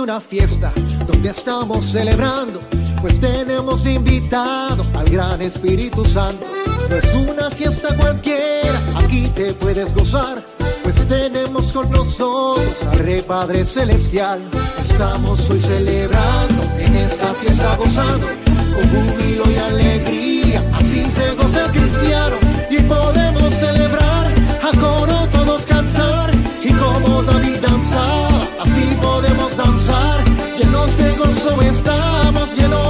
Una fiesta donde estamos celebrando, pues tenemos invitado al gran Espíritu Santo. No es una fiesta cualquiera, aquí te puedes gozar, pues tenemos con nosotros al Rey Padre Celestial. Estamos hoy celebrando en esta fiesta gozando, con júbilo y alegría, así se goza el cristiano y podemos celebrar a coro todos cantar y como David danzar Gozo estamos, llenos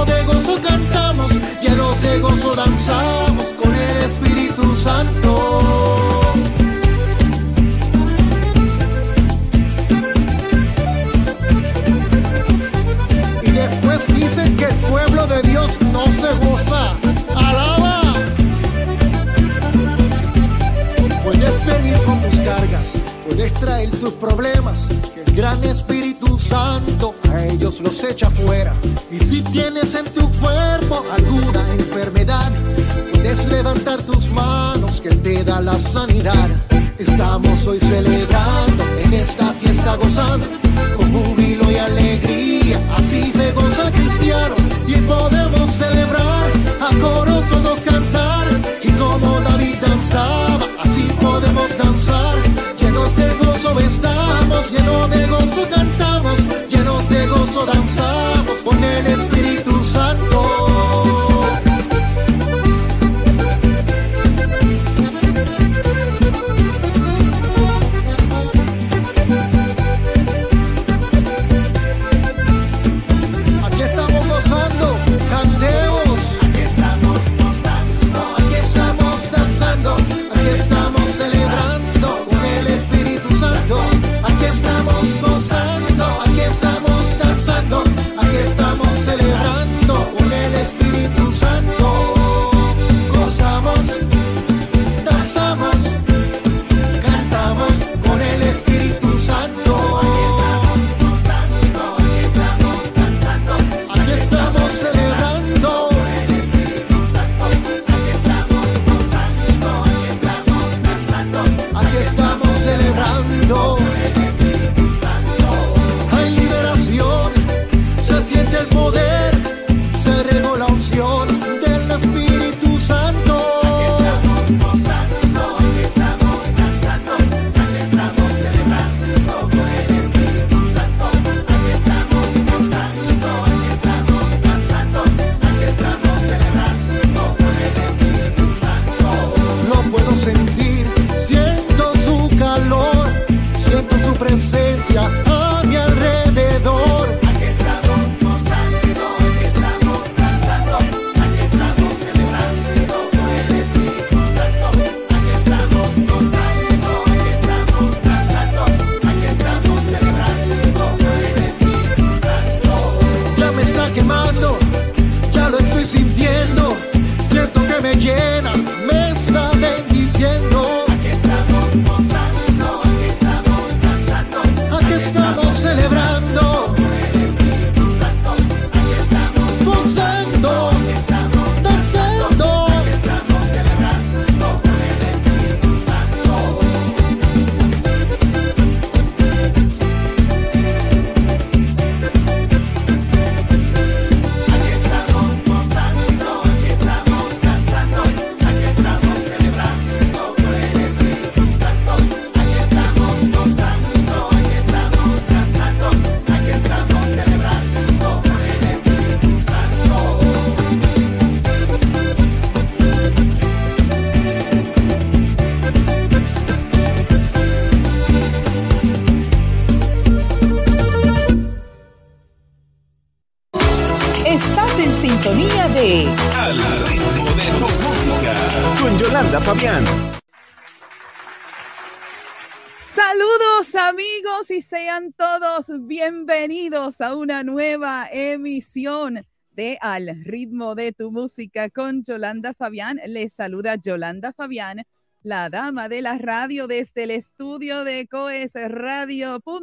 sean todos bienvenidos a una nueva emisión de Al ritmo de tu música con Yolanda Fabián. Les saluda Yolanda Fabián, la dama de la radio desde el estudio de coesradio.com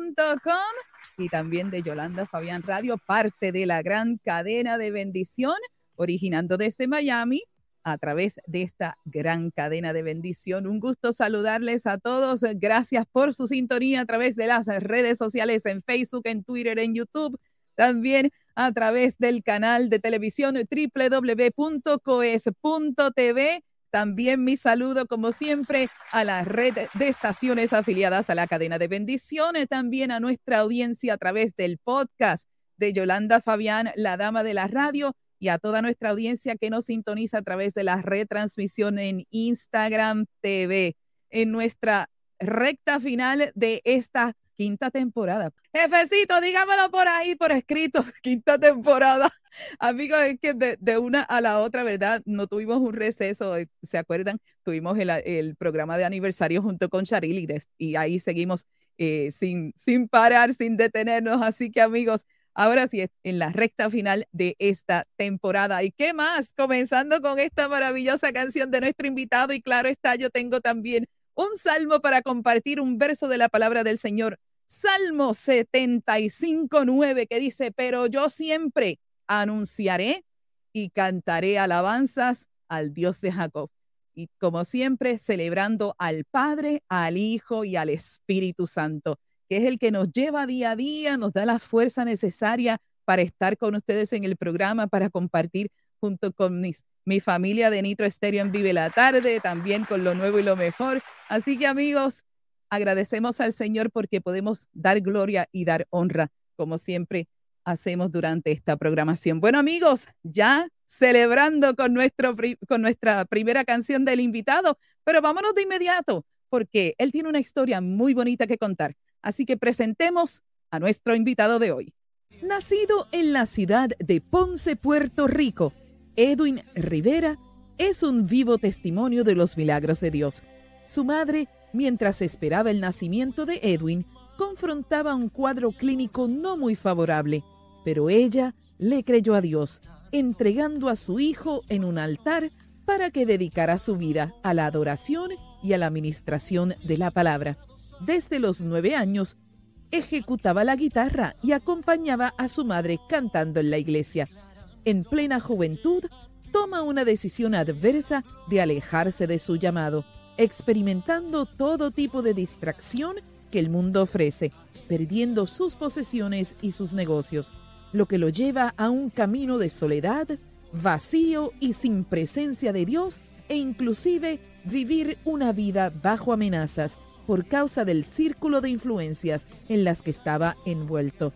y también de Yolanda Fabián Radio, parte de la gran cadena de bendición, originando desde Miami a través de esta gran cadena de bendición. Un gusto saludarles a todos. Gracias por su sintonía a través de las redes sociales en Facebook, en Twitter, en YouTube. También a través del canal de televisión www.coes.tv. También mi saludo, como siempre, a la red de estaciones afiliadas a la cadena de bendiciones, también a nuestra audiencia a través del podcast de Yolanda Fabián, la dama de la radio, y a toda nuestra audiencia que nos sintoniza a través de la retransmisión en Instagram TV, en nuestra recta final de esta quinta temporada. Jefecito, dígamelo por ahí, por escrito, quinta temporada. Amigos, es que de, una a la otra, ¿verdad? No tuvimos un receso, eh, ¿se acuerdan? Tuvimos el, programa de aniversario junto con Charil y, ahí seguimos eh, sin, sin parar, sin detenernos. Así que amigos, ahora sí, en la recta final de esta temporada. ¿Y qué más? Comenzando con esta maravillosa canción de nuestro invitado y claro está, yo tengo también un salmo para compartir un verso de la palabra del Señor Salmo 75, 9, que dice, pero yo siempre anunciaré y cantaré alabanzas al Dios de Jacob. Y como siempre, celebrando al Padre, al Hijo y al Espíritu Santo, que es el que nos lleva día a día, nos da la fuerza necesaria para estar con ustedes en el programa, para compartir junto con mi familia de Nitro Estéreo en Vive la Tarde, también con lo nuevo y lo mejor. Así que amigos, Agradecemos al Señor porque podemos dar gloria y dar honra, como siempre hacemos durante esta programación. Bueno, amigos, ya celebrando con, con nuestra primera canción del invitado, pero vámonos de inmediato porque él tiene una historia muy bonita que contar. Así que presentemos a nuestro invitado de hoy. Nacido en la ciudad de Ponce, Puerto Rico, Edwin Rivera es un vivo testimonio de los milagros de Dios. Su madre Mientras esperaba el nacimiento de Edwin, confrontaba un cuadro clínico no muy favorable, pero ella le creyó a Dios, entregando a su hijo en un altar para que dedicara su vida a la adoración y a la administración de la palabra. Desde los nueve años, ejecutaba la guitarra y acompañaba a su madre cantando en la iglesia. En plena juventud, toma una decisión adversa de alejarse de su llamado experimentando todo tipo de distracción que el mundo ofrece, perdiendo sus posesiones y sus negocios, lo que lo lleva a un camino de soledad, vacío y sin presencia de Dios e inclusive vivir una vida bajo amenazas por causa del círculo de influencias en las que estaba envuelto.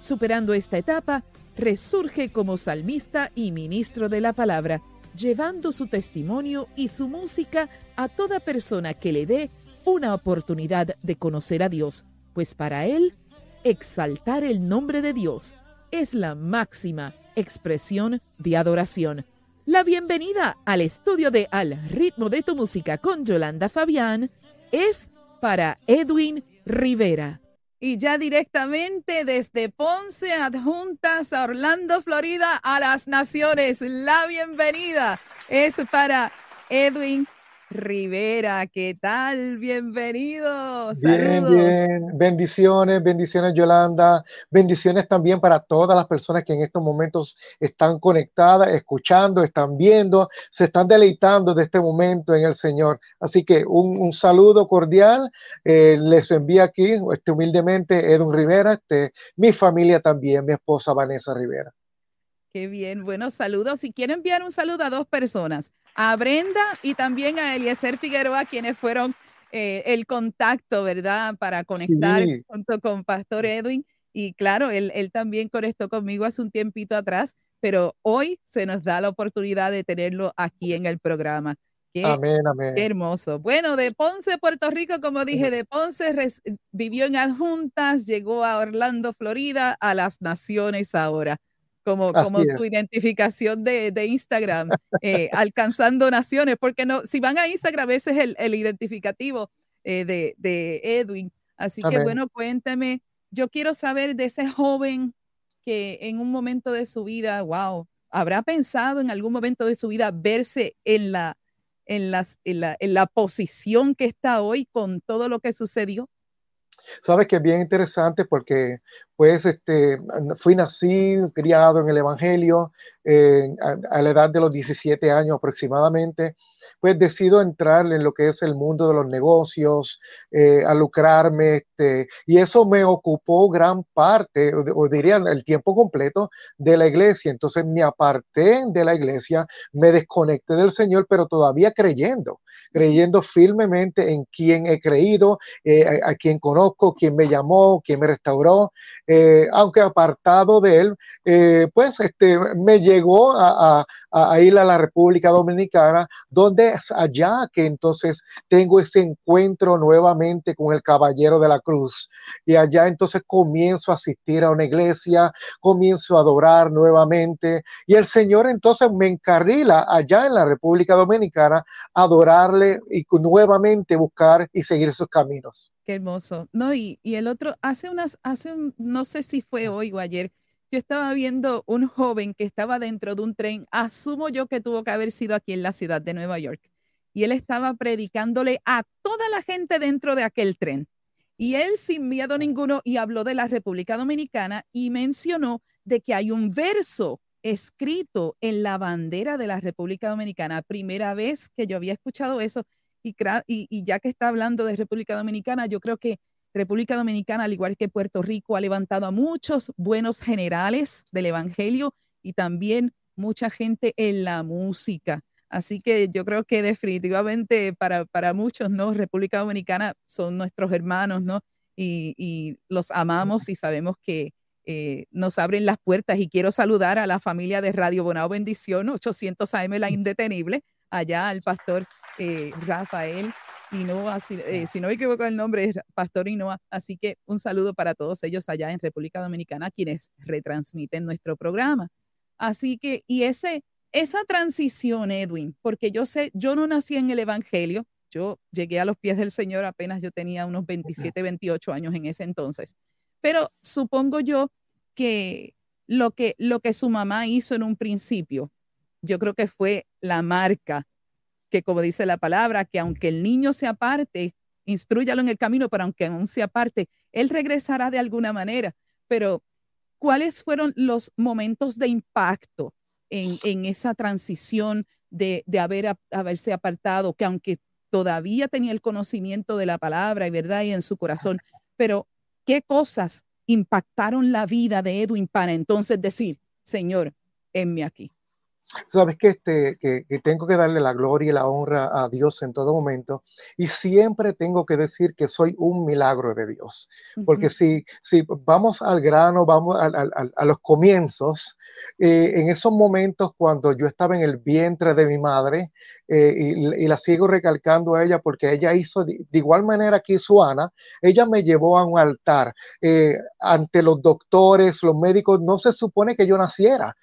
Superando esta etapa, resurge como salmista y ministro de la palabra, llevando su testimonio y su música a toda persona que le dé una oportunidad de conocer a Dios, pues para él, exaltar el nombre de Dios es la máxima expresión de adoración. La bienvenida al estudio de Al ritmo de tu música con Yolanda Fabián es para Edwin Rivera. Y ya directamente desde Ponce, adjuntas a Orlando, Florida, a las naciones, la bienvenida es para Edwin Rivera, ¿qué tal? Bienvenido. Bien, bien. Bendiciones, bendiciones Yolanda. Bendiciones también para todas las personas que en estos momentos están conectadas, escuchando, están viendo, se están deleitando de este momento en el Señor. Así que un, saludo cordial. Eh, les envía aquí este, humildemente Edwin Rivera, este, mi familia también, mi esposa Vanessa Rivera. Qué bien, buenos saludos. Si quiero enviar un saludo a dos personas, a Brenda y también a Eliezer Figueroa, quienes fueron eh, el contacto, ¿verdad? Para conectar junto con Pastor Edwin. Y claro, él, él también conectó conmigo hace un tiempito atrás, pero hoy se nos da la oportunidad de tenerlo aquí en el programa. amén, amén. Qué hermoso. Bueno, de Ponce, Puerto Rico, como dije, de Ponce vivió en adjuntas, llegó a Orlando, Florida, a las Naciones ahora como, como su identificación de, de Instagram, eh, alcanzando naciones, porque no, si van a Instagram, ese es el, el identificativo eh, de, de, Edwin. Así que bueno, cuéntame, yo quiero saber de ese joven que en un momento de su vida, wow, habrá pensado en algún momento de su vida verse en la, en, las, en, la, en la posición que está hoy con todo lo que sucedió. Sabes que es bien interesante porque pues este, fui nacido, criado en el Evangelio eh, a, la edad de los 17 años aproximadamente, pues decido entrar en lo que es el mundo de los negocios, eh, a lucrarme, este, y eso me ocupó gran parte, o, diría el tiempo completo de la iglesia. Entonces me aparté de la iglesia, me desconecté del Señor, pero todavía creyendo creyendo firmemente en quien he creído, eh, a, quien conozco, quien me llamó, quien me restauró, eh, aunque apartado de él, eh, pues este, me llegó a, ir a la República Dominicana, donde es allá que entonces tengo ese encuentro nuevamente con el Caballero de la Cruz. Y allá entonces comienzo a asistir a una iglesia, comienzo a adorar nuevamente. Y el Señor entonces me encarrila allá en la República Dominicana a y nuevamente buscar y seguir sus caminos. Qué hermoso. No, y, y el otro, hace unas, hace no sé si fue hoy o ayer, yo estaba viendo un joven que estaba dentro de un tren, asumo yo que tuvo que haber sido aquí en la ciudad de Nueva York, y él estaba predicándole a toda la gente dentro de aquel tren. Y él sin miedo ninguno y habló de la República Dominicana y mencionó de que hay un verso escrito en la bandera de la República Dominicana. Primera vez que yo había escuchado eso y, ya que está hablando de República Dominicana, yo creo que República Dominicana, al igual que Puerto Rico, ha levantado a muchos buenos generales del Evangelio y también mucha gente en la música. Así que yo creo que definitivamente para, para muchos, ¿no? República Dominicana son nuestros hermanos, ¿no? Y, los amamos y sabemos que eh, nos abren las puertas. Y quiero saludar a la familia de Radio Bonao Bendición, 800 AM La Indetenible, allá al pastor eh, Rafael Inoa, si, eh, si, no me equivoco el nombre es Pastor Inoa, así que un saludo para todos ellos allá en República Dominicana, quienes retransmiten nuestro programa. Así que, y ese, esa transición, Edwin, porque yo sé, yo no nací en el Evangelio, yo llegué a los pies del Señor apenas yo tenía unos 27, 28 años en ese entonces, pero supongo yo que lo que, lo que su mamá hizo en un principio, yo creo que fue la marca que como dice la palabra, que aunque el niño se aparte, instruyalo en el camino, pero aunque aún se aparte, él regresará de alguna manera. Pero, ¿cuáles fueron los momentos de impacto en, en esa transición de, de haber, haberse apartado, que aunque todavía tenía el conocimiento de la palabra y verdad y en su corazón, pero qué cosas impactaron la vida de Edwin para entonces decir, Señor, enme aquí? Sabes que, este, que, tengo que darle la gloria y la honra a Dios en todo momento y siempre tengo que decir que soy un milagro de Dios. Porque si, si vamos al grano, vamos a, a, los comienzos, eh, en esos momentos cuando yo estaba en el vientre de mi madre, eh, y, la sigo recalcando a ella porque ella hizo de, igual manera que hizo Ana, ella me llevó a un altar eh, ante los doctores, los médicos, no se supone que yo naciera.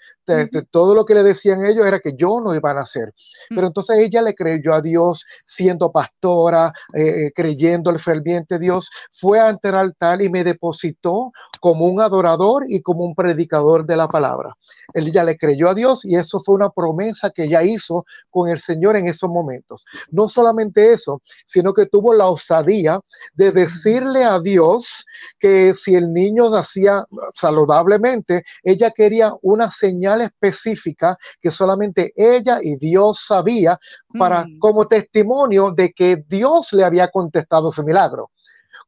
todo lo que le decían ellos era que yo no iba a nacer. Mm. Pero entonces ella le creyó a Dios siendo pastora, eh, creyendo el ferviente Dios, fue ante el altar y me depositó como un adorador y como un predicador de la palabra. Ella le creyó a Dios y eso fue una promesa que ella hizo con el Señor en esos momentos. No solamente eso, sino que tuvo la osadía de decirle a Dios que si el niño nacía saludablemente, ella quería una señal específica que solamente ella y Dios sabía para mm. como testimonio de que Dios le había contestado su milagro.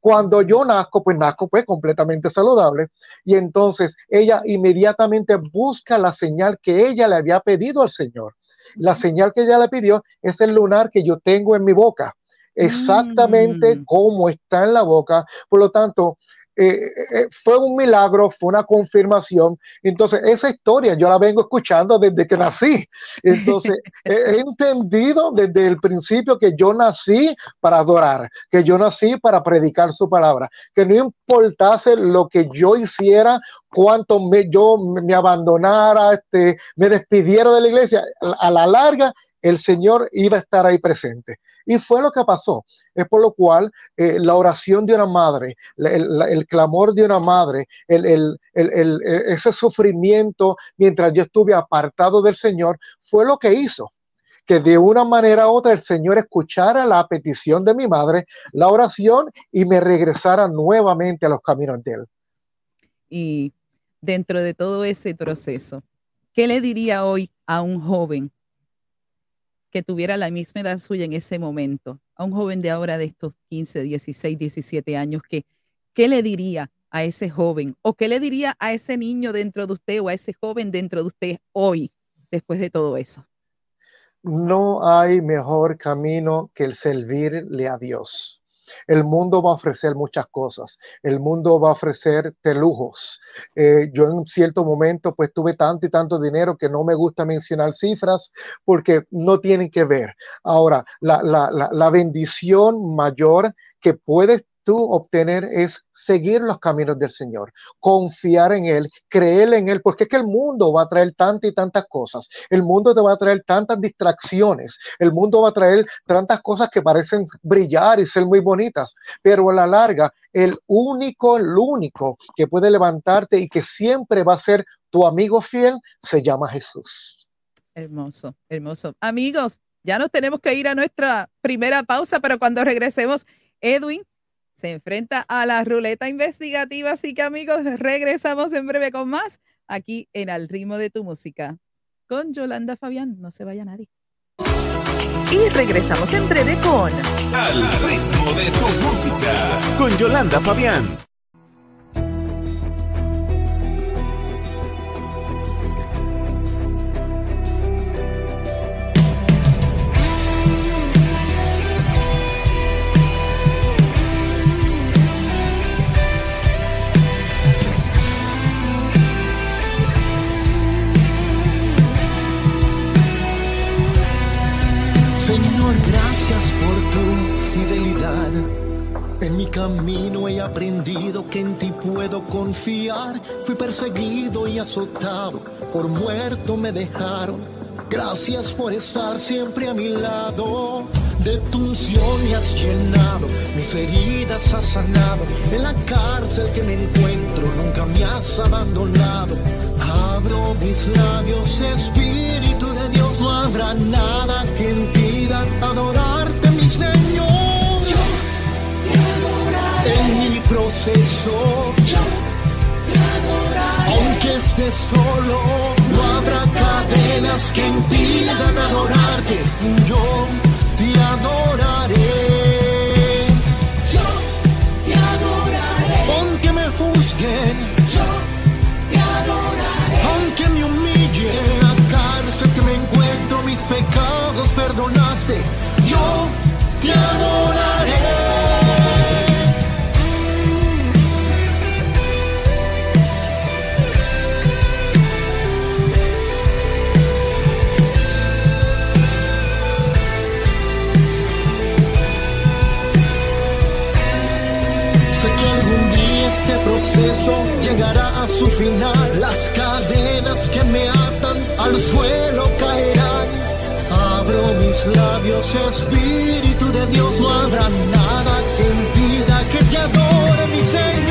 Cuando yo nazco, pues nazco pues completamente saludable. Y entonces ella inmediatamente busca la señal que ella le había pedido al Señor. La señal que ella le pidió es el lunar que yo tengo en mi boca exactamente mm. como está en la boca. Por lo tanto, eh, eh, fue un milagro, fue una confirmación. Entonces, esa historia yo la vengo escuchando desde que nací. Entonces, he entendido desde el principio que yo nací para adorar, que yo nací para predicar su palabra, que no importase lo que yo hiciera, cuánto me, yo me abandonara, este, me despidiera de la iglesia, a la larga el Señor iba a estar ahí presente. Y fue lo que pasó. Es por lo cual eh, la oración de una madre, el, clamor de una madre, el, ese sufrimiento mientras yo estuve apartado del Señor, fue lo que hizo que de una manera u otra el Señor escuchara la petición de mi madre, la oración y me regresara nuevamente a los caminos de Él. Y dentro de todo ese proceso, ¿qué le diría hoy a un joven que tuviera la misma edad suya en ese momento, a un joven de ahora de estos 15, 16, 17 años, que, ¿qué le diría a ese joven? ¿O qué le diría a ese niño dentro de usted o a ese joven dentro de usted hoy, después de todo eso? No hay mejor camino que el servirle a Dios. El mundo va a ofrecer muchas cosas. El mundo va a ofrecerte lujos. Eh, yo en cierto momento pues tuve tanto y tanto dinero que no me gusta mencionar cifras porque no tienen que ver. Ahora, la, la, la, la bendición mayor que puedes tú obtener es seguir los caminos del Señor, confiar en Él, creer en Él, porque es que el mundo va a traer tantas y tantas cosas, el mundo te va a traer tantas distracciones, el mundo va a traer tantas cosas que parecen brillar y ser muy bonitas, pero a la larga, el único, el único que puede levantarte y que siempre va a ser tu amigo fiel, se llama Jesús. Hermoso, hermoso. Amigos, ya nos tenemos que ir a nuestra primera pausa, pero cuando regresemos, Edwin se enfrenta a la ruleta investigativa. Así que amigos, regresamos en breve con más aquí en Al ritmo de tu música con Yolanda Fabián. No se vaya nadie. Y regresamos en breve con Al ritmo de tu música con Yolanda Fabián. Camino he aprendido que en ti puedo confiar. Fui perseguido y azotado, por muerto me dejaron. Gracias por estar siempre a mi lado. De tu unción me has llenado, mis heridas has sanado. En la cárcel que me encuentro nunca me has abandonado. Abro mis labios, Espíritu de Dios, no habrá nada que impida adorarte, proceso. Aunque estés solo, no habrá cadenas que impidan adorarte. Yo te adoraré. Yo te adoraré. Aunque me juzguen. Yo te adoraré. Aunque me humillen, la cárcel que me encuentro, mis pecados perdonaste. Yo te adoraré. Llegará a su final. Las cadenas que me atan al suelo caerán. Abro mis labios, Espíritu de Dios, no habrá nada que impida que te adore, mi Señor.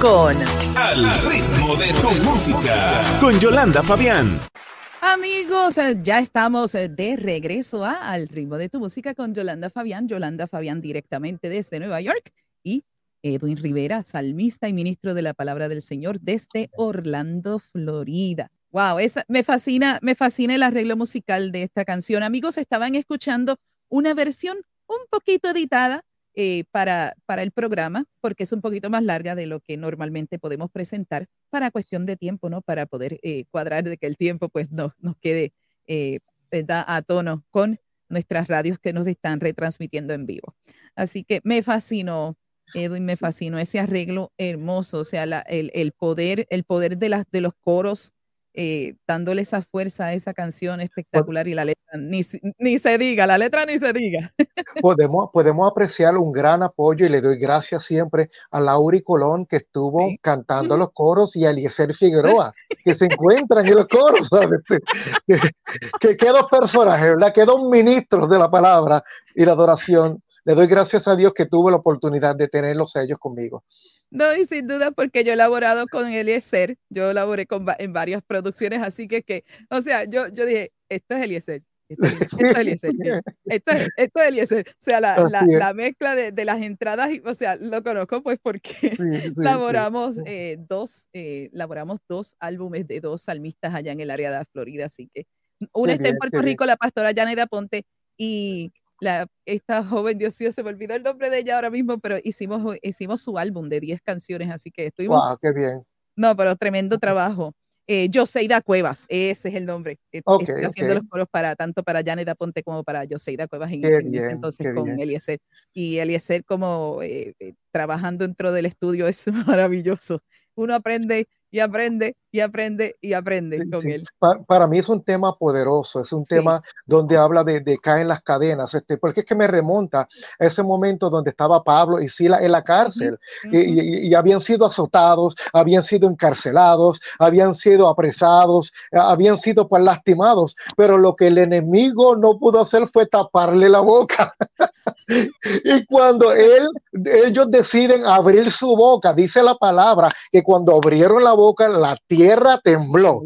Con Al ritmo de tu música. Con Yolanda Fabián. Amigos, eh, ya estamos eh, de regreso a Al ritmo de tu música con Yolanda Fabián. Yolanda Fabián directamente desde Nueva York y Edwin Rivera, salmista y ministro de la palabra del Señor desde Orlando, Florida. Wow, esa, me fascina, me fascina el arreglo musical de esta canción. Amigos, estaban escuchando una versión un poquito editada eh, para, para el programa, porque es un poquito más larga de lo que normalmente podemos presentar para cuestión de tiempo, ¿no? Para poder eh, cuadrar de que el tiempo pues no, nos quede eh, ¿verdad? a tono con nuestras radios que nos están retransmitiendo en vivo. Así que me fascinó, Edwin, me fascinó ese arreglo hermoso, o sea, la- el, el poder, el poder de, las, de los coros, eh, dándole esa fuerza a esa canción espectacular y la letra, ni, ni se diga, la letra ni se diga. podemos, podemos apreciar un gran apoyo y le doy gracias siempre a Lauri Colón que estuvo Sí. cantando los coros y a Eliezer Figueroa que se encuentran en los coros, ¿sabes? Que, que, que dos personajes, ¿verdad? Que dos ministros de la palabra y la adoración. Le doy gracias a Dios que tuve la oportunidad de tenerlos a ellos conmigo. No, y sin duda porque yo he laborado con Eliezer, yo laboré con, en varias producciones, así que, que o sea, yo, yo dije, esto es Eliezer, esto es, esto es Eliezer, esto es, esto es Eliezer. O sea, la, la, la mezcla de, de las entradas, o sea, lo conozco pues porque Sí, sí, sí. laboramos eh, dos, eh, laboramos dos álbumes de dos salmistas allá en el área de la Florida, así que una está en Puerto. Rico, la pastora Janet Aponte, y la, esta joven, Dios mío, se me olvidó el nombre de ella ahora mismo, pero hicimos, hicimos su álbum de 10 canciones, así que estuvimos, Wow, qué bien. no, pero tremendo trabajo. Eh, Joseida Cuevas, ese es el nombre. Eh, Ok, Estoy haciendo los coros para tanto para Janet Aponte como para Joseida Cuevas en, en ese bien, entonces con bien. Eliezer. Y Eliezer como eh, eh, trabajando dentro del estudio es maravilloso. Uno aprende y aprende y aprende y aprende Sí, con sí. él. Pa- Para, mí es un tema poderoso, es un Sí. tema donde habla de, de caen las cadenas, este, porque es que me remonta a ese momento donde estaba Pablo y Sila en la cárcel y, y- y habían sido azotados, habían sido encarcelados, habían sido apresados, habían sido pues, lastimados, pero lo que el enemigo no pudo hacer fue taparle la boca. Y cuando él, ellos deciden abrir su boca, dice la palabra que cuando abrieron la boca, la tierra tembló.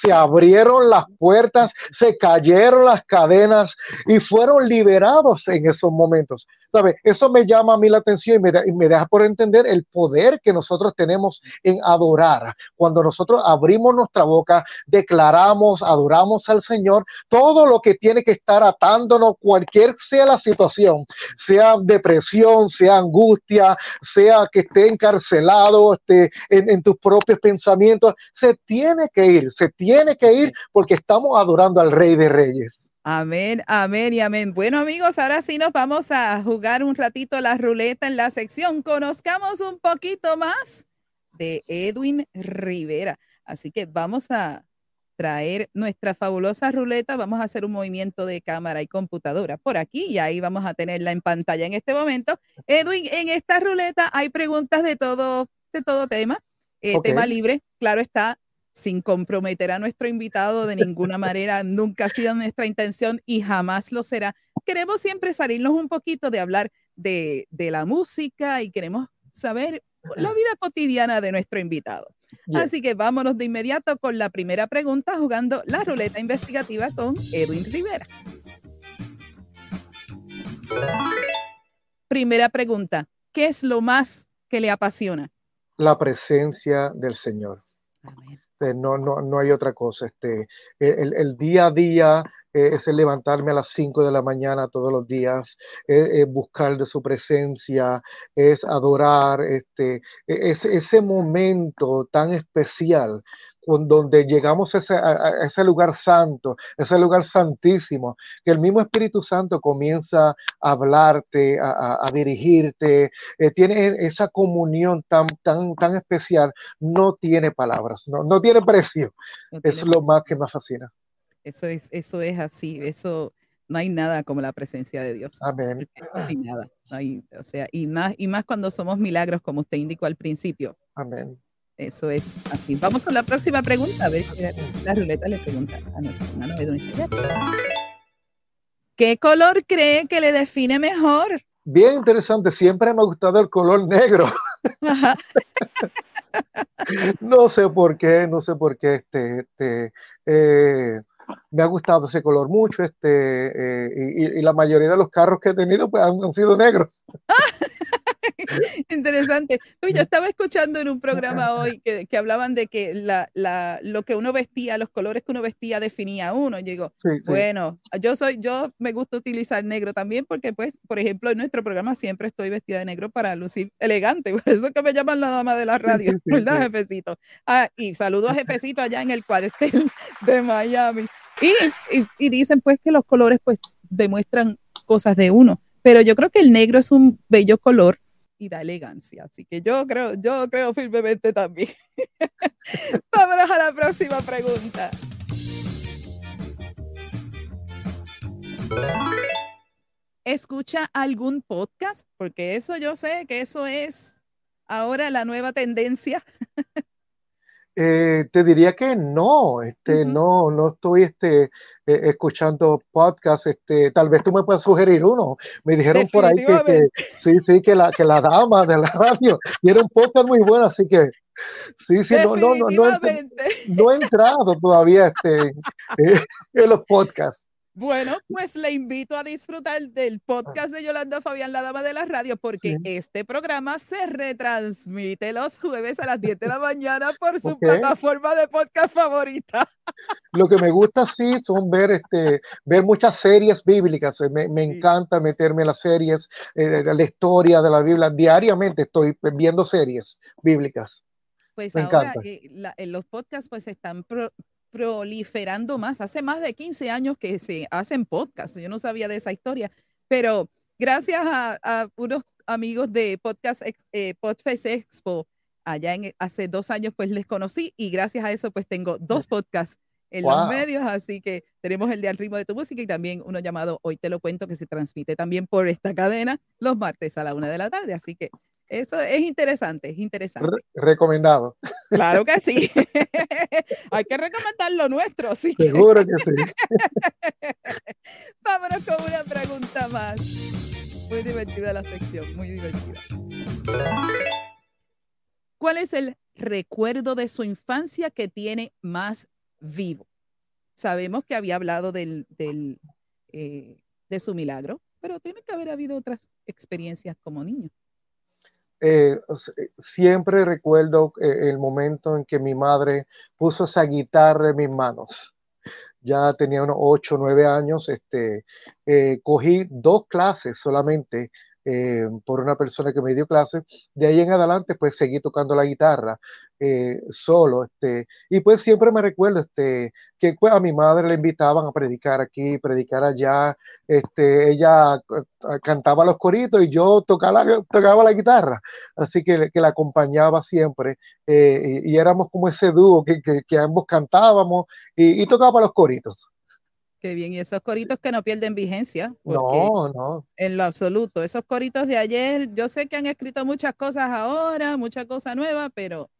Se abrieron las puertas, se cayeron las cadenas y fueron liberados en esos momentos. ¿Sabe? Eso me llama a mí la atención y me, da- y me deja por entender el poder que nosotros tenemos en adorar. Cuando nosotros abrimos nuestra boca, declaramos, adoramos al Señor, todo lo que tiene que estar atándonos, cualquier sea la situación, sea depresión, sea angustia, sea que esté encarcelado esté en, en tus propios pensamientos, se tiene que ir, se tiene que ir porque estamos adorando al Rey de Reyes. Amén, amén y amén. Bueno, amigos, ahora sí nos vamos a jugar un ratito la ruleta en la sección. Conozcamos un poquito más de Edwin Rivera. Así que vamos a traer nuestra fabulosa ruleta. Vamos a hacer un movimiento de cámara y computadora por aquí y ahí vamos a tenerla en pantalla en este momento. Edwin, en esta ruleta hay preguntas de todo, de todo tema. Eh. Tema libre, claro está, sin comprometer a nuestro invitado de ninguna manera. Nunca ha sido nuestra intención y jamás lo será. Queremos siempre salirnos un poquito de hablar de, de la música y queremos saber la vida cotidiana de nuestro invitado. Así que vámonos de inmediato con la primera pregunta jugando la ruleta investigativa con Edwin Rivera. Primera pregunta, ¿qué es lo más que le apasiona? La presencia del Señor. Amén. Eh, No, no, no hay otra cosa. Este, el, el día a día eh, es el levantarme a las 5 de la mañana todos los días, es, es buscar de su presencia, es adorar, este, e- es ese momento tan especial con donde llegamos a ese, a- ese lugar santo, ese lugar santísimo, que el mismo Espíritu Santo comienza a hablarte, a, a- a dirigirte, eh, tiene esa comunión tan, tan, tan especial, no tiene palabras, no, no tiene precio. No Es lo más que me fascina. Eso es, eso es así, eso no hay nada como la presencia de Dios. Amén. No hay nada. no hay- o sea, y más, y más cuando somos milagros, como usted indicó al principio. Amén. Eso es así. Vamos con la próxima pregunta. A ver la ruleta le pregunta a Rivera. ¿Qué color cree que le define mejor? Bien interesante, siempre me ha gustado el color negro. Ajá. No sé por qué, no sé por qué, este, este, eh, me ha gustado ese color mucho, este, eh, y, la mayoría de los carros que he tenido pues, han, han sido negros. Interesante. Uy, yo estaba escuchando en un programa hoy que, que hablaban de que la, la, lo que uno vestía, los colores que uno vestía definía a uno. Llegó, Sí, sí. Bueno, yo soy, yo me gusta utilizar negro también porque, pues, por ejemplo, en nuestro programa siempre estoy vestida de negro para lucir elegante. Por eso que me llaman la dama de la radio, sí, ¿verdad, jefecito? Ah, y saludo a jefecito allá en el cuartel de Miami. Y, dicen, pues, que los colores, pues, demuestran cosas de uno. Pero yo creo que el negro es un bello color y da elegancia. Así que yo creo, yo creo firmemente también. Vámonos a la próxima pregunta. ¿Escucha algún podcast? Porque eso yo sé que eso es ahora la nueva tendencia. Eh, te diría que no, este, no, no estoy este, eh, escuchando podcast, este, tal vez tú me puedas sugerir uno. Me dijeron por ahí que, sí, sí, que la, que la dama de la radio tiene un podcast muy bueno, así que sí, sí, no, no, no, no, he- no he entrado todavía este, eh, en los podcasts. Bueno, pues le invito a disfrutar del podcast de Yolanda Fabián, la dama de la radio, porque Sí. este programa se retransmite los jueves a las 10 de la mañana por su plataforma de podcast favorita. Lo que me gusta sí son ver, este, ver muchas series bíblicas. eh, Me, me Sí. encanta meterme en las series, eh, la historia de la Biblia. Diariamente estoy viendo series bíblicas. Pues Me ahora encanta. eh, la- eh, los podcasts pues están pro- proliferando más. Hace más de 15 años que se hacen podcasts. Yo no sabía de esa historia, pero gracias a, a unos amigos de Podcast eh, Podfest Expo, allá en, hace dos años pues les conocí. Y gracias a eso pues tengo dos podcasts en los medios, así que tenemos el de Al ritmo de tu música y también uno llamado Hoy te lo cuento que se transmite también por esta cadena los martes a la una de la tarde, así que eso es interesante, es interesante. Re- recomendado. Claro que sí. Hay que recomendar lo nuestro, sí. Seguro que sí. Vámonos con una pregunta más. Muy divertida la sección, muy divertida. ¿Cuál es el recuerdo de su infancia que tiene más vivo? Sabemos que había hablado del, del, eh, de su milagro, pero tiene que haber habido otras experiencias como niño. Eh, s- siempre recuerdo eh, el momento en que mi madre puso esa guitarra en mis manos. Ya tenía unos 8 o 9 años. Este, eh, cogí dos clases solamente eh, por una persona que me dio clases. De ahí en adelante, pues seguí tocando la guitarra eh, solo. Este, y pues siempre me recuerdo este, que pues, a mi madre le invitaban a predicar aquí, predicar allá. Este, ella eh, cantaba los coritos y yo tocaba la, tocaba la guitarra. Así que, que la acompañaba siempre. y, éramos como ese dúo que, que, que ambos cantábamos y, y tocaba los coritos. Qué bien, y esos coritos que no pierden vigencia, No, no. en lo absoluto, esos coritos de ayer, yo sé que han escrito muchas cosas ahora, mucha cosa nueva, pero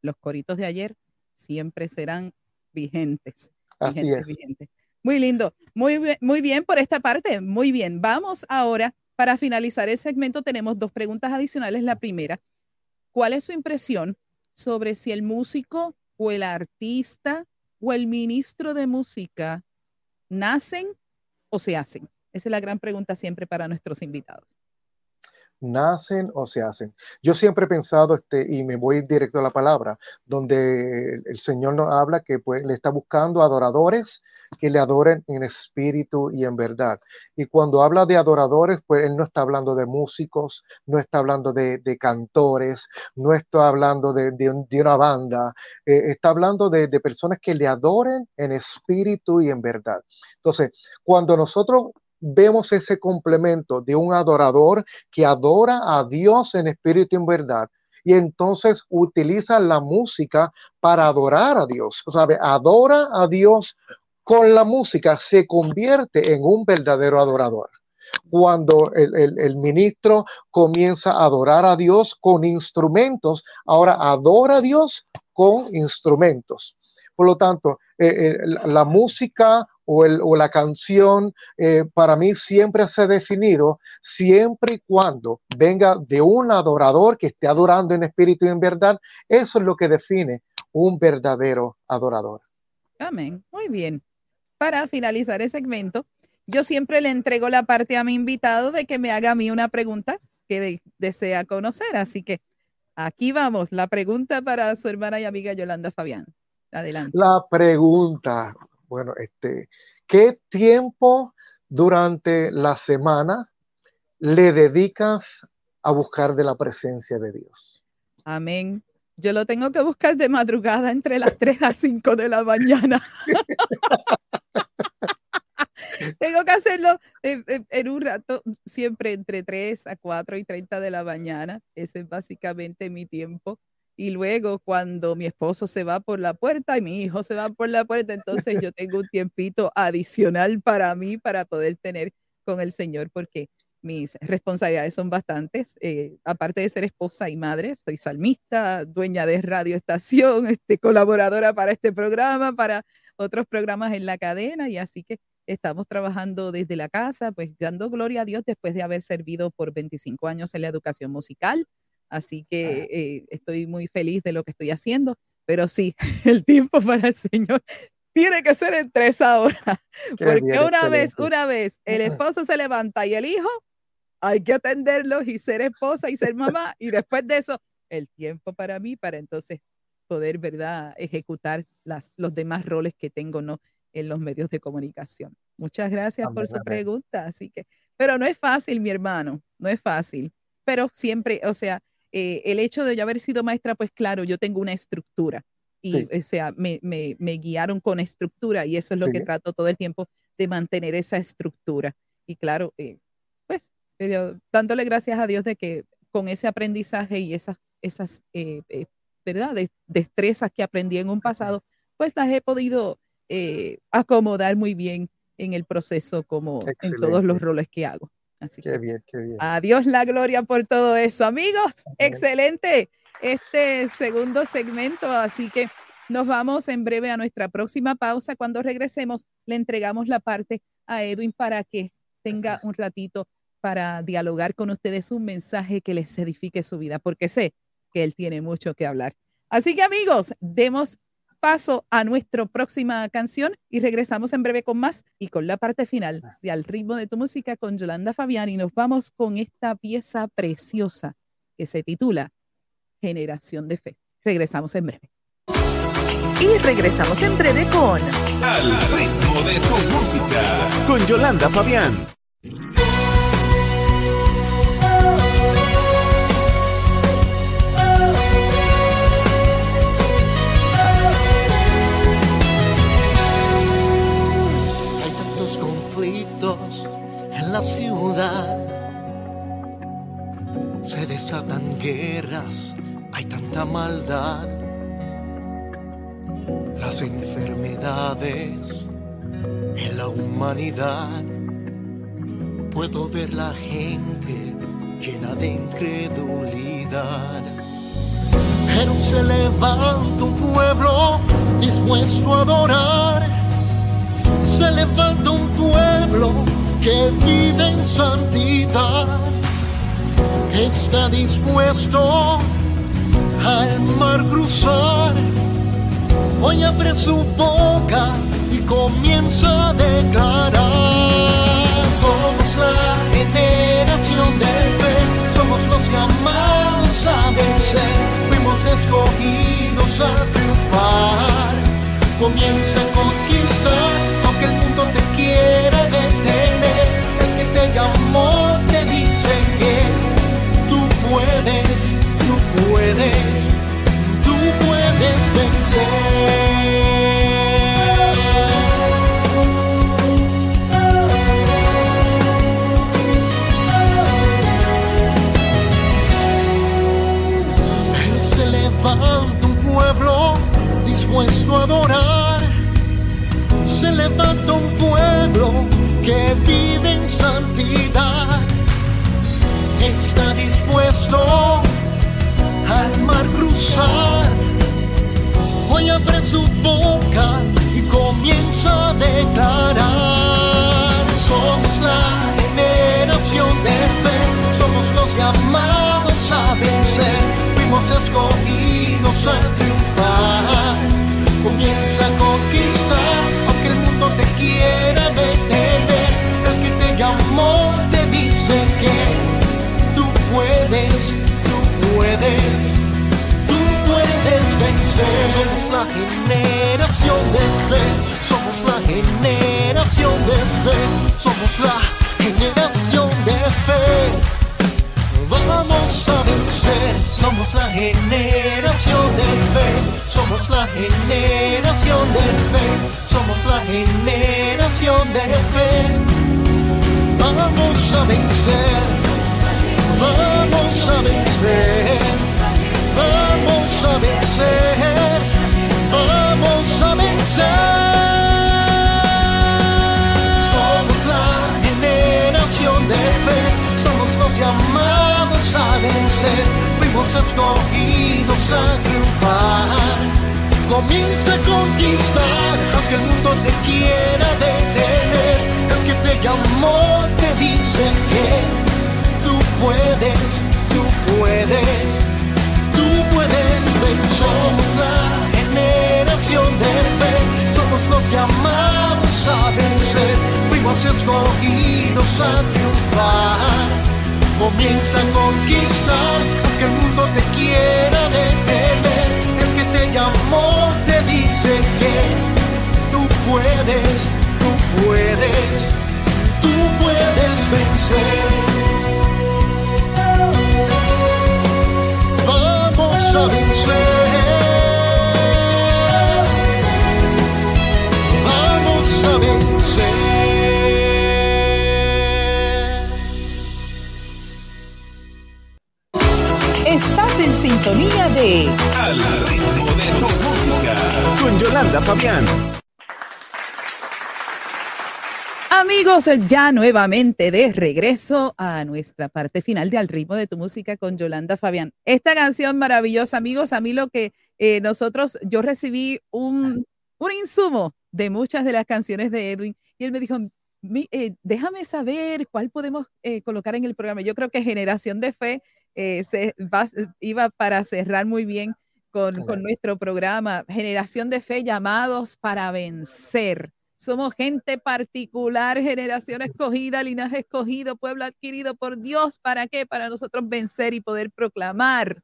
los coritos de ayer siempre serán vigentes. Así vigentes, es. vigentes. Muy lindo, muy bien, muy bien por esta parte, muy bien. Vamos ahora, para finalizar el segmento, tenemos dos preguntas adicionales. La primera, ¿cuál es su impresión sobre si el músico o el artista o el ministro de música nacen o se hacen? Esa es la gran pregunta siempre para nuestros invitados nacen o se hacen. Yo siempre he pensado, este, y me voy directo a la palabra, donde el Señor nos habla que pues, le está buscando adoradores que le adoren en espíritu y en verdad. Y cuando habla de adoradores, pues Él no está hablando de músicos, no está hablando de, cantores, no está hablando de, una banda, eh, está hablando de, de personas que le adoren en espíritu y en verdad. Entonces, cuando nosotros vemos ese complemento de un adorador que adora a Dios en espíritu y en verdad. Y entonces utiliza la música para adorar a Dios. Sea, adora a Dios con la música, se convierte en un verdadero adorador cuando el, ministro comienza a adorar a Dios con instrumentos, ahora adora a Dios con instrumentos. Por lo tanto, eh, eh, la música o, el, o la canción eh, para mí siempre se ha definido siempre y cuando venga de un adorador que esté adorando en espíritu y en verdad. Eso es lo que define un verdadero adorador. Amén. Muy bien. Para finalizar el segmento, yo siempre le entrego la parte a mi invitado de que me haga a mí una pregunta que desea conocer. Así que aquí vamos, la pregunta para su hermana y amiga Yolanda Fabián. Adelante. La pregunta, bueno, este, ¿qué tiempo durante la semana le dedicas a buscar de la presencia de Dios? Amén. Yo lo tengo que buscar de madrugada entre las 3 a 5 de la mañana. tengo que hacerlo en, en, un rato, siempre entre 3 a 4 y 30 de la mañana. Ese es básicamente mi tiempo y luego cuando mi esposo se va por la puerta y mi hijo se va por la puerta, entonces yo tengo un tiempito adicional para mí para poder tener con el Señor, porque mis responsabilidades son bastantes. Eh, aparte de ser esposa y madre, soy salmista, dueña de radio estación, este, colaboradora para este programa, para otros programas en la cadena, y así que estamos trabajando desde la casa, pues dando gloria a Dios después de haber servido por 25 años en la educación musical Así que eh, estoy muy feliz de lo que estoy haciendo, pero sí, el tiempo para el Señor tiene que ser en tres horas, porque una vez, una vez el esposo se levanta y el hijo, hay que atenderlos y ser esposa y ser mamá, y después de eso, el tiempo para mí, para entonces poder, ¿verdad?, ejecutar las, los demás roles que tengo, ¿no?, en los medios de comunicación. Muchas gracias por su pregunta, así que, pero no es fácil, mi hermano, no es fácil, pero siempre, o sea, eh, el hecho de yo haber sido maestra, pues claro, yo tengo una estructura y o sea, me, me, me, guiaron con estructura y eso es lo que trato todo el tiempo de mantener esa estructura. Y claro, eh, pues dándole gracias a Dios de que con ese aprendizaje y esas, esas eh, ¿verdad? destrezas que aprendí en un pasado, pues las he podido acomodar muy bien en el proceso como en todos los roles que hago. Así qué bien, qué bien. Adiós la gloria por todo eso. Amigos, excelente este segundo segmento. Así que nos vamos en breve a nuestra próxima pausa. Cuando regresemos, le entregamos la parte a Edwin para que tenga un ratito para dialogar con ustedes un mensaje que les edifique su vida, porque sé que él tiene mucho que hablar. Así que amigos, demos paso a nuestra próxima canción y regresamos en breve con más y con la parte final de Al ritmo de tu música con Yolanda Fabián y nos vamos con esta pieza preciosa que se titula Generación de Fe. Regresamos en breve. Y regresamos en breve con Al ritmo de tu música con Yolanda Fabián. La ciudad. Se desatan guerras, hay tanta maldad. Las enfermedades en la humanidad. Puedo ver la gente llena de incredulidad. Pero se levanta un pueblo dispuesto a adorar. Se levanta un pueblo que vive en santidad, está dispuesto al mar cruzar. Hoy abre su boca y comienza a declarar. Somos la generación de fe, somos los llamados a vencer. Fuimos escogidos a triunfar. Comienza a conquistar, escogidos a triunfar. Comienza a conquistar, aunque el mundo te quiera detener, el que te llamó te dice que tú puedes, tú puedes, tú puedes vencer. Somos la generación de fe, somos los llamados a vencer, fuimos escogidos a triunfar. Comienza a conquistar, aunque el mundo te quiera detener, el que te llamó te dice que tú puedes, tú puedes, tú puedes vencer. Vamos a vencer. Vamos a vencer. Sintonía de Al ritmo de tu música. Con Yolanda Fabián. Amigos, ya nuevamente de regreso a nuestra parte final de Al ritmo de tu música con Yolanda Fabián. Esta canción maravillosa, amigos, a mí lo que eh, nosotros, yo recibí un, un insumo de muchas de las canciones de Edwin y él me dijo, "Mi- eh, déjame saber cuál podemos eh, colocar en el programa. Yo creo que Generación de Fe eh, se va- iba para cerrar muy bien con, con nuestro programa. Generación de Fe llamados para vencer. Somos gente particular, generación escogida, linaje escogido, pueblo adquirido por Dios. ¿Para qué? Para nosotros vencer y poder proclamar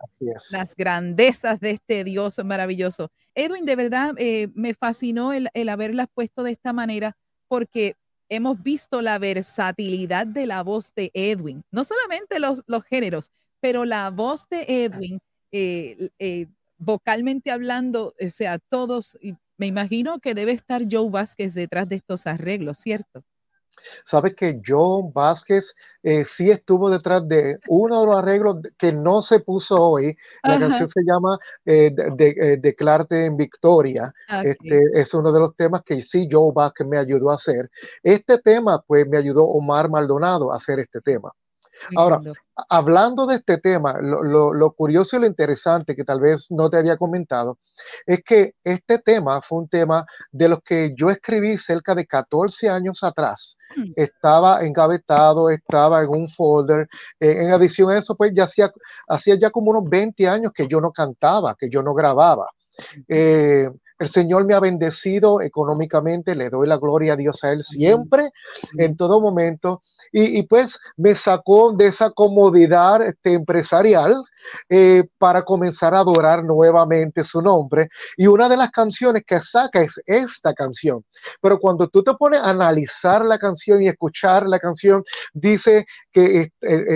las grandezas de este Dios maravilloso. Edwin, de verdad eh, me fascinó el, el haberlas puesto de esta manera porque hemos visto la versatilidad de la voz de Edwin, no solamente los, los géneros, pero la voz de Edwin, eh, eh, vocalmente hablando, o sea, todos, me imagino que debe estar Joe Vázquez detrás de estos arreglos, ¿cierto? Sabes que Joe Vázquez eh, sí estuvo detrás de uno de los arreglos que no se puso hoy. La Ajá. canción se llama eh, de, de- eh, Declarte en Victoria. Ok. Este es uno de los temas que sí Joe Vázquez me ayudó a hacer. Este tema, pues me ayudó Omar Maldonado a hacer este tema. Ahora, hablando de este tema, lo, curioso y lo interesante que tal vez no te había comentado es que este tema fue un tema de los que yo escribí cerca de 14 años atrás. Mm. Estaba engavetado, estaba en un folder. Eh, en adición a eso, pues ya hacía, hacía ya como unos 20 años que yo no cantaba, que yo no grababa. Eh, el Señor me ha bendecido económicamente, le doy la gloria a Dios a Él siempre, en todo momento, y, pues me sacó de esa comodidad este, empresarial eh, para comenzar a adorar nuevamente su nombre. Y una de las canciones que saca es esta canción. Pero cuando tú te pones a analizar la canción y escuchar la canción, dice que eh,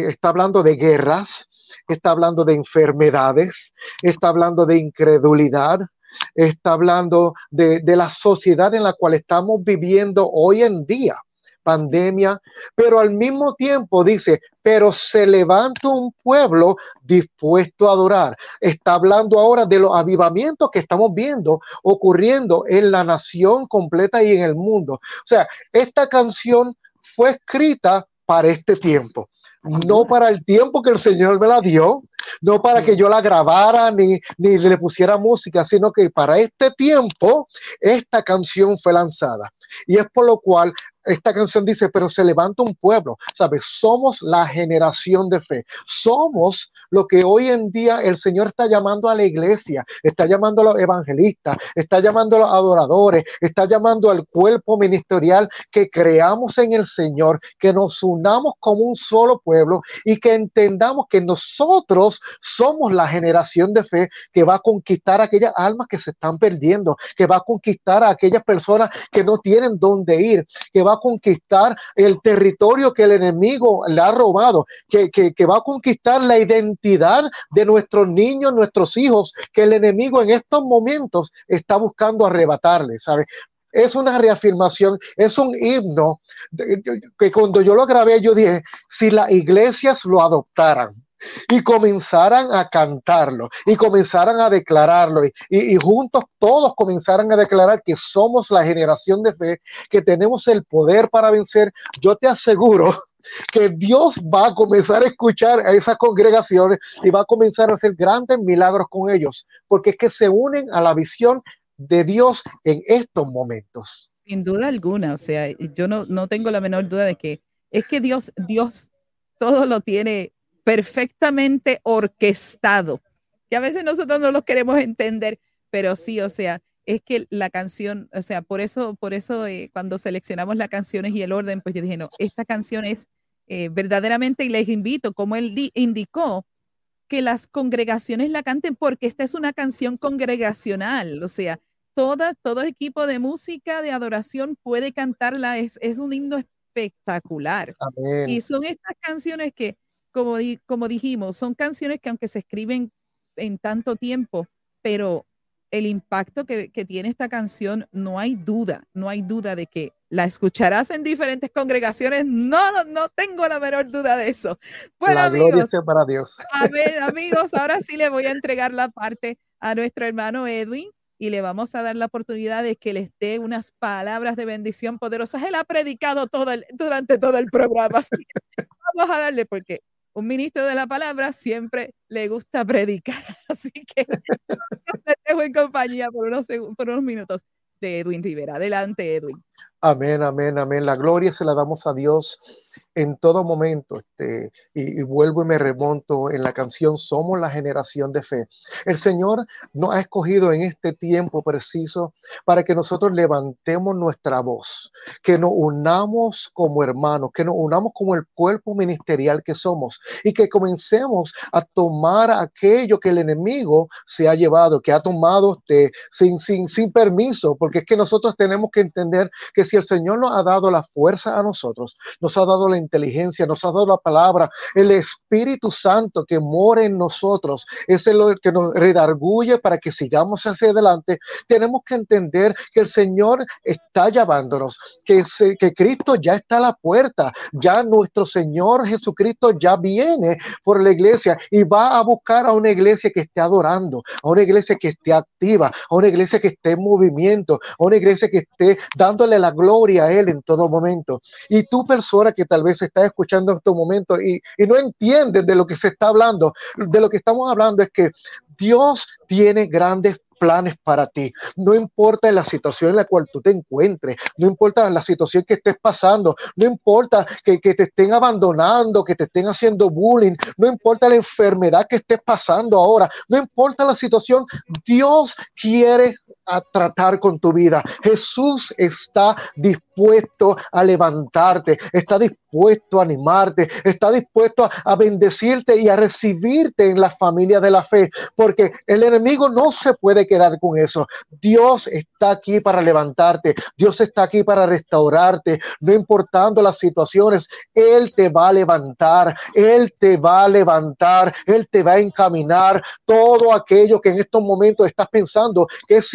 está hablando de guerras, está hablando de enfermedades, está hablando de incredulidad, está hablando de, la sociedad en la cual estamos viviendo hoy en día pandemia, pero al mismo tiempo dice, pero se levanta un pueblo dispuesto a adorar. Está hablando ahora de los avivamientos que estamos viendo ocurriendo en la nación completa y en el mundo. O sea, esta canción fue escrita para este tiempo, no para el tiempo que el Señor me la dio, no para que yo la grabara ni, ni le pusiera música, sino que para este tiempo esta canción fue lanzada. Y es por lo cual esta canción dice, pero se levanta un pueblo, ¿sabes? Somos la generación de fe. Somos lo que hoy en día el Señor está llamando a la iglesia, está llamando a los evangelistas, está llamando a los adoradores, está llamando al cuerpo ministerial que creamos en el Señor, que nos unamos como un solo pueblo y que entendamos que nosotros somos la generación de fe que va a conquistar aquellas almas que se están perdiendo, que va a conquistar a aquellas personas que no tienen dónde ir, que va a conquistar el territorio que el enemigo le ha robado, que, va a conquistar la identidad de nuestros niños, nuestros hijos, que el enemigo en estos momentos está buscando arrebatarle, ¿sabes? es una reafirmación, es un himno que cuando yo lo grabé yo dije, si las iglesias lo adoptaran, y comenzaran a cantarlo y comenzaran a declararlo y, juntos todos comenzaran a declarar que somos la generación de fe, que tenemos el poder para vencer, yo te aseguro que Dios va a comenzar a escuchar a esas congregaciones y va a comenzar a hacer grandes milagros con ellos, porque es que se unen a la visión de Dios en estos momentos. Sin duda alguna, o sea, yo no, no tengo la menor duda de que es que Dios, Dios todo lo tiene perfectamente orquestado, que a veces nosotros no lo queremos entender, pero sí, o sea, es que la canción, o sea, por eso, por eso eh, cuando seleccionamos las canciones y el orden, pues yo dije, no, esta canción es eh, verdaderamente, y les invito, como él indicó, que las congregaciones la canten porque esta es una canción congregacional, o sea, toda, todo equipo de música, de adoración puede cantarla, es, es un himno espectacular. Y son estas canciones que como, como dijimos, son canciones que aunque se escriben en tanto tiempo, pero el impacto que, tiene esta canción, no hay duda, no hay duda de que la escucharás en diferentes congregaciones. No, no, tengo la menor duda de eso. Bueno, la amigos, para Dios. A ver, amigos, ahora sí le voy a entregar la parte a nuestro hermano Edwin y le vamos a dar la oportunidad de que les dé unas palabras de bendición poderosas. Él ha predicado todo durante todo el programa. vamos a darle porque un ministro de la palabra siempre le gusta predicar. Así que te dejo en compañía por unos, por unos minutos de Edwin Rivera. Adelante, Edwin. Amén, amén, amén. La gloria se la damos a Dios en todo momento. Este, y, vuelvo y me remonto en la canción Somos la generación de fe. El Señor nos ha escogido en este tiempo preciso para que nosotros levantemos nuestra voz, que nos unamos como hermanos, que nos unamos como el cuerpo ministerial que somos y que comencemos a tomar aquello que el enemigo se ha llevado, que ha tomado este, sin, sin, sin permiso, porque es que nosotros tenemos que entender que si el Señor nos ha dado la fuerza a nosotros, nos ha dado la inteligencia, nos ha dado la palabra, el Espíritu Santo que mora en nosotros, es el que nos redarguye para que sigamos hacia adelante, tenemos que entender que el Señor está llamándonos, que, que Cristo ya está a la puerta, ya nuestro Señor Jesucristo ya viene por la iglesia y va a buscar a una iglesia que esté adorando, a una iglesia que esté activa, a una iglesia que esté en movimiento, a una iglesia que esté dándole la gloria a Él en todo momento. Y tú persona que tal vez vez estás escuchando en estos momentos y, y no entiendes de lo que se está hablando. De lo que estamos hablando es que Dios tiene grandes planes para ti. No importa la situación en la cual tú te encuentres, no importa la situación que estés pasando, no importa que, que, te estén abandonando, que te estén haciendo bullying, no importa la enfermedad que estés pasando ahora, no importa la situación, Dios quiere a tratar con tu vida. Jesús está dispuesto a levantarte, está dispuesto a animarte, está dispuesto a, bendecirte y a recibirte en la familia de la fe, porque el enemigo no se puede quedar con eso. Dios está aquí para levantarte, Dios está aquí para restaurarte, no importando las situaciones, Él te va a levantar, Él te va a levantar, Él te va a encaminar todo aquello que en estos momentos estás pensando que es.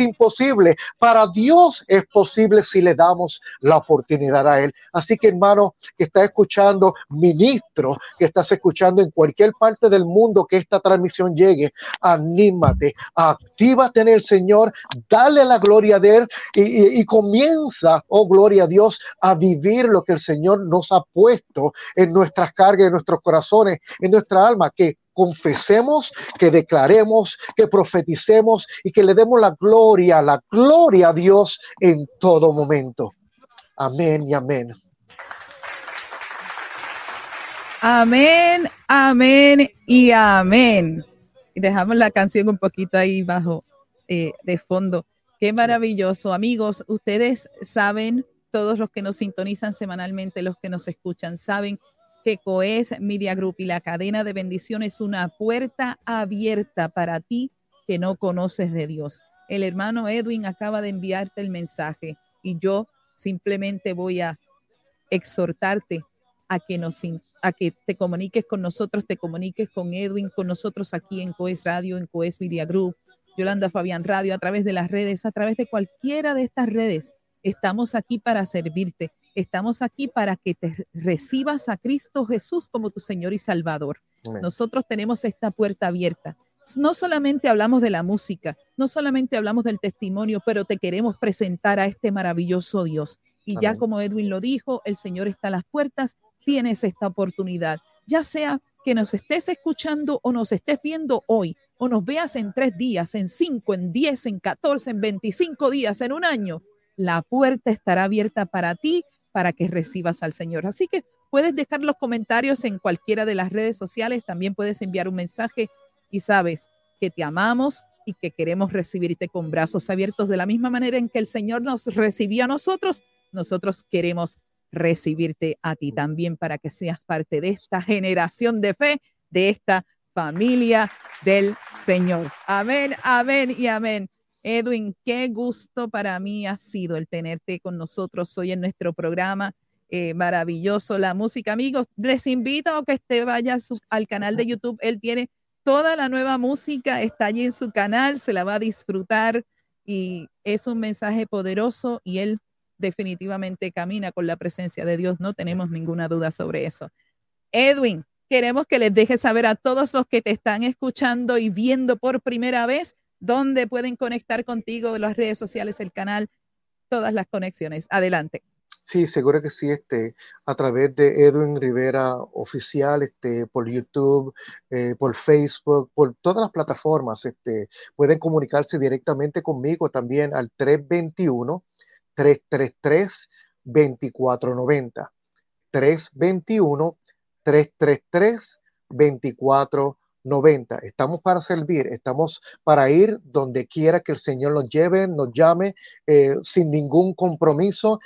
Para Dios es posible si le damos la oportunidad a Él. Así que hermano que está escuchando, ministro que estás escuchando en cualquier parte del mundo que esta transmisión llegue, anímate, actívate en el Señor, dale la gloria de Él y, y, y comienza, oh gloria a Dios, a vivir lo que el Señor nos ha puesto en nuestras cargas, en nuestros corazones, en nuestra alma, que confesemos, que declaremos, que profeticemos y que le demos la gloria, la gloria a Dios en todo momento. Amén y amén. Amén, amén y amén. Dejamos la canción un poquito ahí bajo eh, de fondo. Qué maravilloso. Amigos, ustedes saben, todos los que nos sintonizan semanalmente, los que nos escuchan, saben que COES Media Group y la cadena de bendición es una puerta abierta para ti que no conoces de Dios. El hermano Edwin acaba de enviarte el mensaje y yo simplemente voy a exhortarte a que nos a que te comuniques con nosotros, te comuniques con Edwin, con nosotros aquí en COES Radio, en COES Media Group, Yolanda Fabián Radio, a través de las redes, a través de cualquiera de estas redes. Estamos aquí para servirte. Estamos aquí para que te recibas a Cristo Jesús como tu Señor y Salvador. Amén. Nosotros tenemos esta puerta abierta. No solamente hablamos de la música, no solamente hablamos del testimonio, pero te queremos presentar a este maravilloso Dios. Y Amén. ya como Edwin lo dijo, el Señor está a las puertas, tienes esta oportunidad, ya sea que nos estés escuchando o nos estés viendo hoy, o nos veas en tres días, en cinco, en diez, en catorce, en veinticinco días, en un año, la puerta estará abierta para ti para que recibas al Señor. Así que puedes dejar los comentarios en cualquiera de las redes sociales, también puedes enviar un mensaje y sabes que te amamos y que queremos recibirte con brazos abiertos de la misma manera en que el Señor nos recibió a nosotros, nosotros queremos recibirte a ti también para que seas parte de esta generación de fe, de esta familia del Señor. Amén, amén y amén. Edwin, qué gusto para mí ha sido el tenerte con nosotros hoy en nuestro programa. Eh, maravilloso la música, amigos. Les invito a que usted vaya al canal de YouTube. Él tiene toda la nueva música, está allí en su canal, se la va a disfrutar y es un mensaje poderoso y él definitivamente camina con la presencia de Dios. No tenemos ninguna duda sobre eso. Edwin, queremos que les dejes saber a todos los que te están escuchando y viendo por primera vez dónde pueden conectar contigo, las redes sociales, el canal, todas las conexiones. Adelante. Sí, seguro que sí, este, a través de Edwin Rivera Oficial, este, por YouTube, eh, por Facebook, por todas las plataformas, este, pueden comunicarse directamente conmigo también al 321 333 2490 321 333 2490 Estamos para servir, estamos para ir donde quiera que el Señor nos lleve, nos llame, eh, sin ningún compromiso,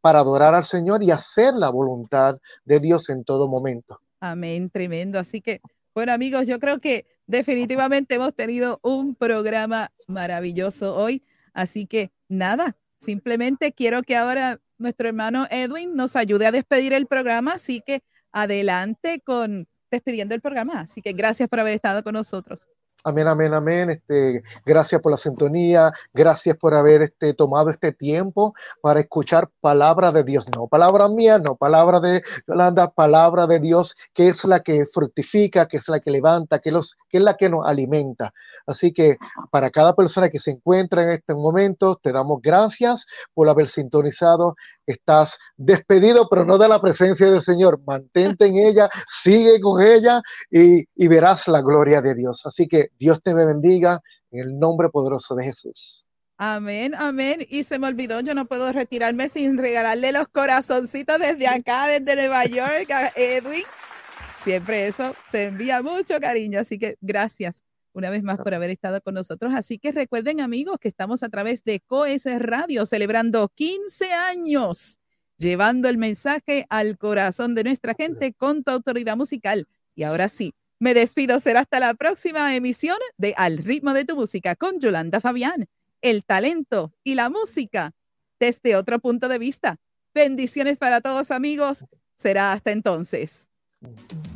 para adorar al Señor y hacer la voluntad de Dios en todo momento. Amén, tremendo. Así que, bueno, amigos, yo creo que definitivamente hemos tenido un programa maravilloso hoy. Así que, nada, simplemente quiero que ahora nuestro hermano Edwin nos ayude a despedir el programa. Así que, adelante con despidiendo el programa. Así que gracias por haber estado con nosotros. Amén, amén, amén. Este, gracias por la sintonía, gracias por haber este, tomado este tiempo para escuchar palabra de Dios. No palabra mía, no palabra de Yolanda, palabra de Dios, que es la que fructifica, que es la que levanta, que, los, que es la que nos alimenta. Así que para cada persona que se encuentra en este momento, te damos gracias por haber sintonizado. Estás despedido, pero no de la presencia del Señor. Mantente en ella, sigue con ella y, verás la gloria de Dios. Así que Dios te bendiga en el nombre poderoso de Jesús. Amén, amén. Y se me olvidó, yo no puedo retirarme sin regalarle los corazoncitos desde acá, desde Nueva York, Edwin. Siempre eso se envía mucho cariño, así que gracias una vez más por haber estado con nosotros. Así que recuerden amigos que estamos a través de COES Radio celebrando 15 años, llevando el mensaje al corazón de nuestra gente con tu autoridad musical. Y ahora sí, me despido, será hasta la próxima emisión de Al ritmo de tu música con Yolanda Fabián, el talento y la música desde otro punto de vista. Bendiciones para todos amigos, será hasta entonces.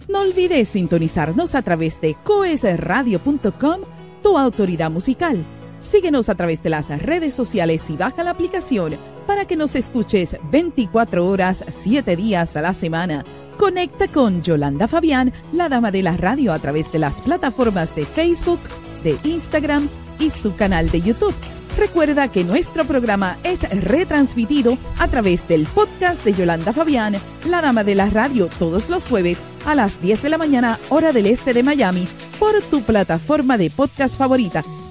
No olvides sintonizarnos a través de coesradio.com, tu autoridad musical. Síguenos a través de las redes sociales y baja la aplicación para que nos escuches 24 horas, 7 días a la semana Conecta con Yolanda Fabián, la dama de la radio, a través de las plataformas de Facebook, de Instagram y su canal de YouTube. Recuerda que nuestro programa es retransmitido a través del podcast de Yolanda Fabián, la dama de la radio, todos los jueves a las 10 de la mañana, hora del este de Miami, por tu plataforma de podcast favorita